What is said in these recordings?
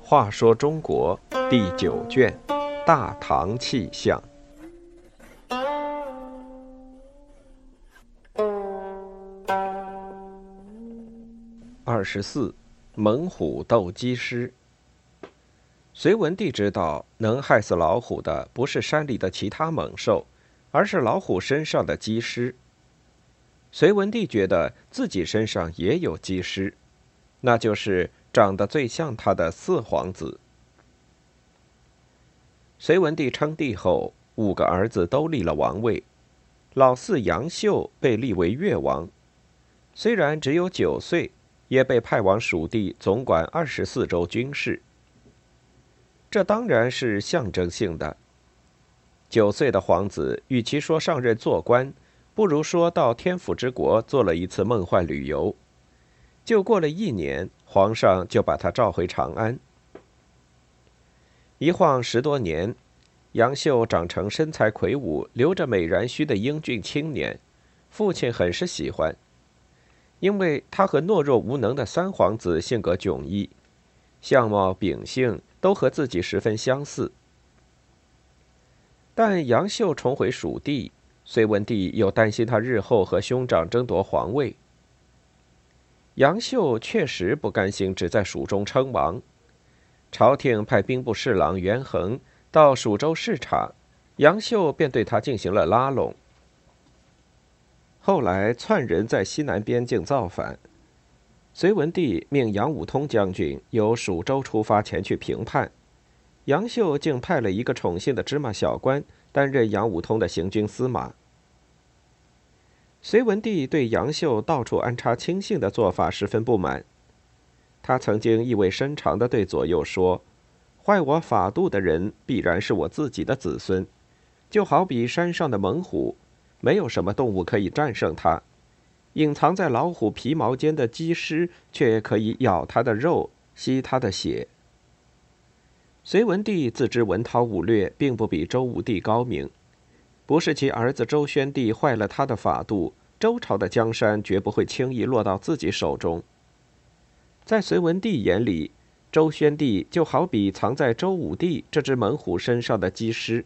话说中国第九卷《大唐气象》二十四，猛虎斗鸡狮。隋文帝知道，能害死老虎的不是山里的其他猛兽，而是老虎身上的鸡狮。隋文帝觉得自己身上也有鸡狮，那就是。长得最像他的四皇子。隋文帝称帝后，五个儿子都立了王位，老四杨秀被立为越王，虽然只有九岁，也被派往蜀地总管二十四州军事。这当然是象征性的。九岁的皇子，与其说上任做官，不如说到天府之国做了一次梦幻旅游。就过了一年。皇上就把他召回长安。一晃十多年，杨秀长成身材魁梧、留着美髯须的英俊青年，父亲很是喜欢，因为他和懦弱无能的三皇子性格迥异，相貌秉性都和自己十分相似。但杨秀重回蜀地，隋文帝又担心他日后和兄长争夺皇位。杨秀确实不甘心只在蜀中称王，朝廷派兵部侍郎袁衡到蜀州视察，杨秀便对他进行了拉拢。后来篡人在西南边境造反，隋文帝命杨武通将军由蜀州出发前去平叛，杨秀竟派了一个宠幸的芝麻小官担任杨武通的行军司马。隋文帝对杨秀到处安插亲信的做法十分不满，他曾经意味深长地对左右说：“坏我法度的人必然是我自己的子孙，就好比山上的猛虎，没有什么动物可以战胜它；隐藏在老虎皮毛间的鸡尸，却可以咬它的肉，吸它的血。”隋文帝自知文韬武略并不比周武帝高明。不是其儿子周宣帝坏了他的法度，周朝的江山绝不会轻易落到自己手中。在隋文帝眼里，周宣帝就好比藏在周武帝这只猛虎身上的鸡尸，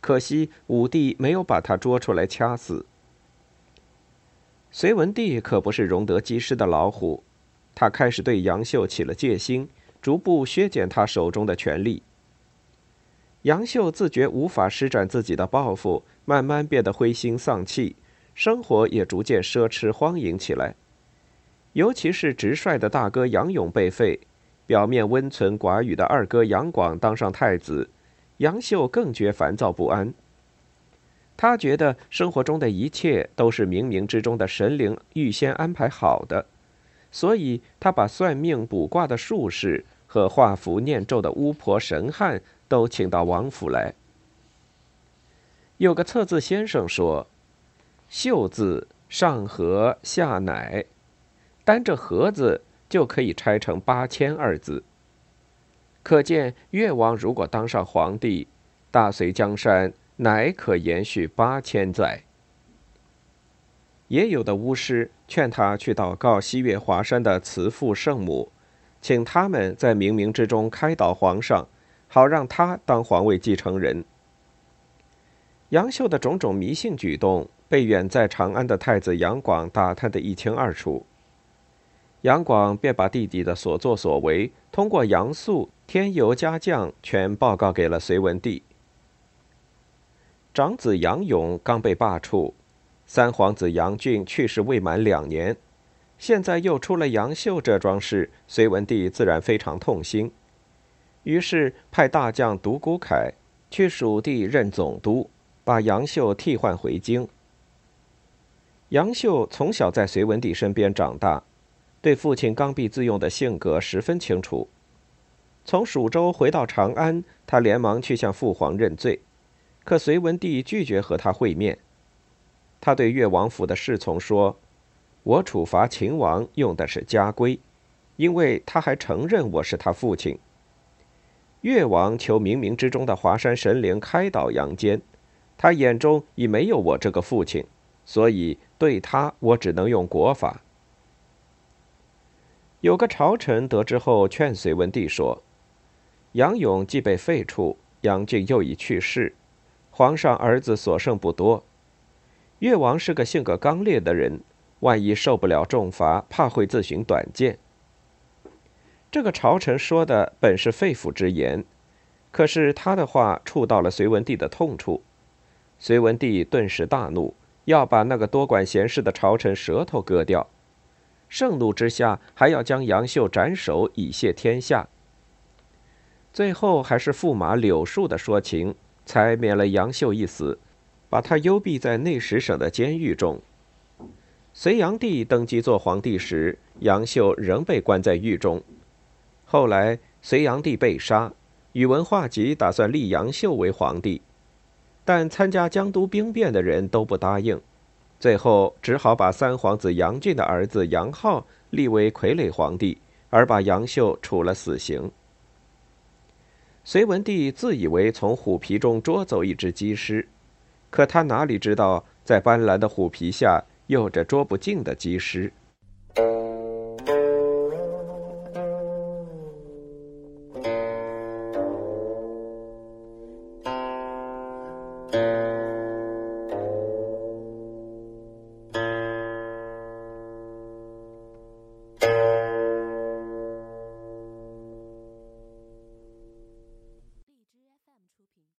可惜武帝没有把他捉出来掐死。隋文帝可不是容得鸡尸的老虎，他开始对杨秀起了戒心，逐步削减他手中的权力。杨秀自觉无法施展自己的抱负，慢慢变得灰心丧气，生活也逐渐奢侈荒淫起来。尤其是直率的大哥杨勇被废，表面温存寡语的二哥杨广当上太子，杨秀更觉烦躁不安。他觉得生活中的一切都是冥冥之中的神灵预先安排好的，所以他把算命卜卦的术士和画符念咒的巫婆神汉。都请到王府来。有个测字先生说：“秀字上合下乃，单这合字就可以拆成八千二字。可见越王如果当上皇帝，大隋江山乃可延续八千载。”也有的巫师劝他去祷告西岳华山的慈父圣母，请他们在冥冥之中开导皇上。好让他当皇位继承人。杨秀的种种迷信举动被远在长安的太子杨广打探得一清二楚。杨广便把弟弟的所作所为通过杨素添油加酱全报告给了隋文帝。长子杨勇刚被罢黜，三皇子杨俊去世未满两年，现在又出了杨秀这桩事，隋文帝自然非常痛心。于是派大将独孤凯去蜀地任总督，把杨秀替换回京。杨秀从小在隋文帝身边长大，对父亲刚愎自用的性格十分清楚。从蜀州回到长安，他连忙去向父皇认罪，可隋文帝拒绝和他会面。他对越王府的侍从说：“我处罚秦王用的是家规，因为他还承认我是他父亲。”越王求冥冥之中的华山神灵开导杨坚，他眼中已没有我这个父亲，所以对他我只能用国法。有个朝臣得知后，劝隋文帝说：“杨勇既被废黜，杨俊又已去世，皇上儿子所剩不多。越王是个性格刚烈的人，万一受不了重罚，怕会自寻短见。”这个朝臣说的本是肺腑之言，可是他的话触到了隋文帝的痛处，隋文帝顿时大怒，要把那个多管闲事的朝臣舌头割掉。盛怒之下，还要将杨秀斩首以谢天下。最后还是驸马柳树的说情，才免了杨秀一死，把他幽闭在内史省的监狱中。隋炀帝登基做皇帝时，杨秀仍被关在狱中。后来隋炀帝被杀，宇文化及打算立杨秀为皇帝，但参加江都兵变的人都不答应。最后只好把三皇子杨俊的儿子杨浩立为傀儡皇帝，而把杨秀处了死刑。隋文帝自以为从虎皮中捉走一只鸡尸，可他哪里知道，在斑斓的虎皮下有着捉不尽的鸡尸。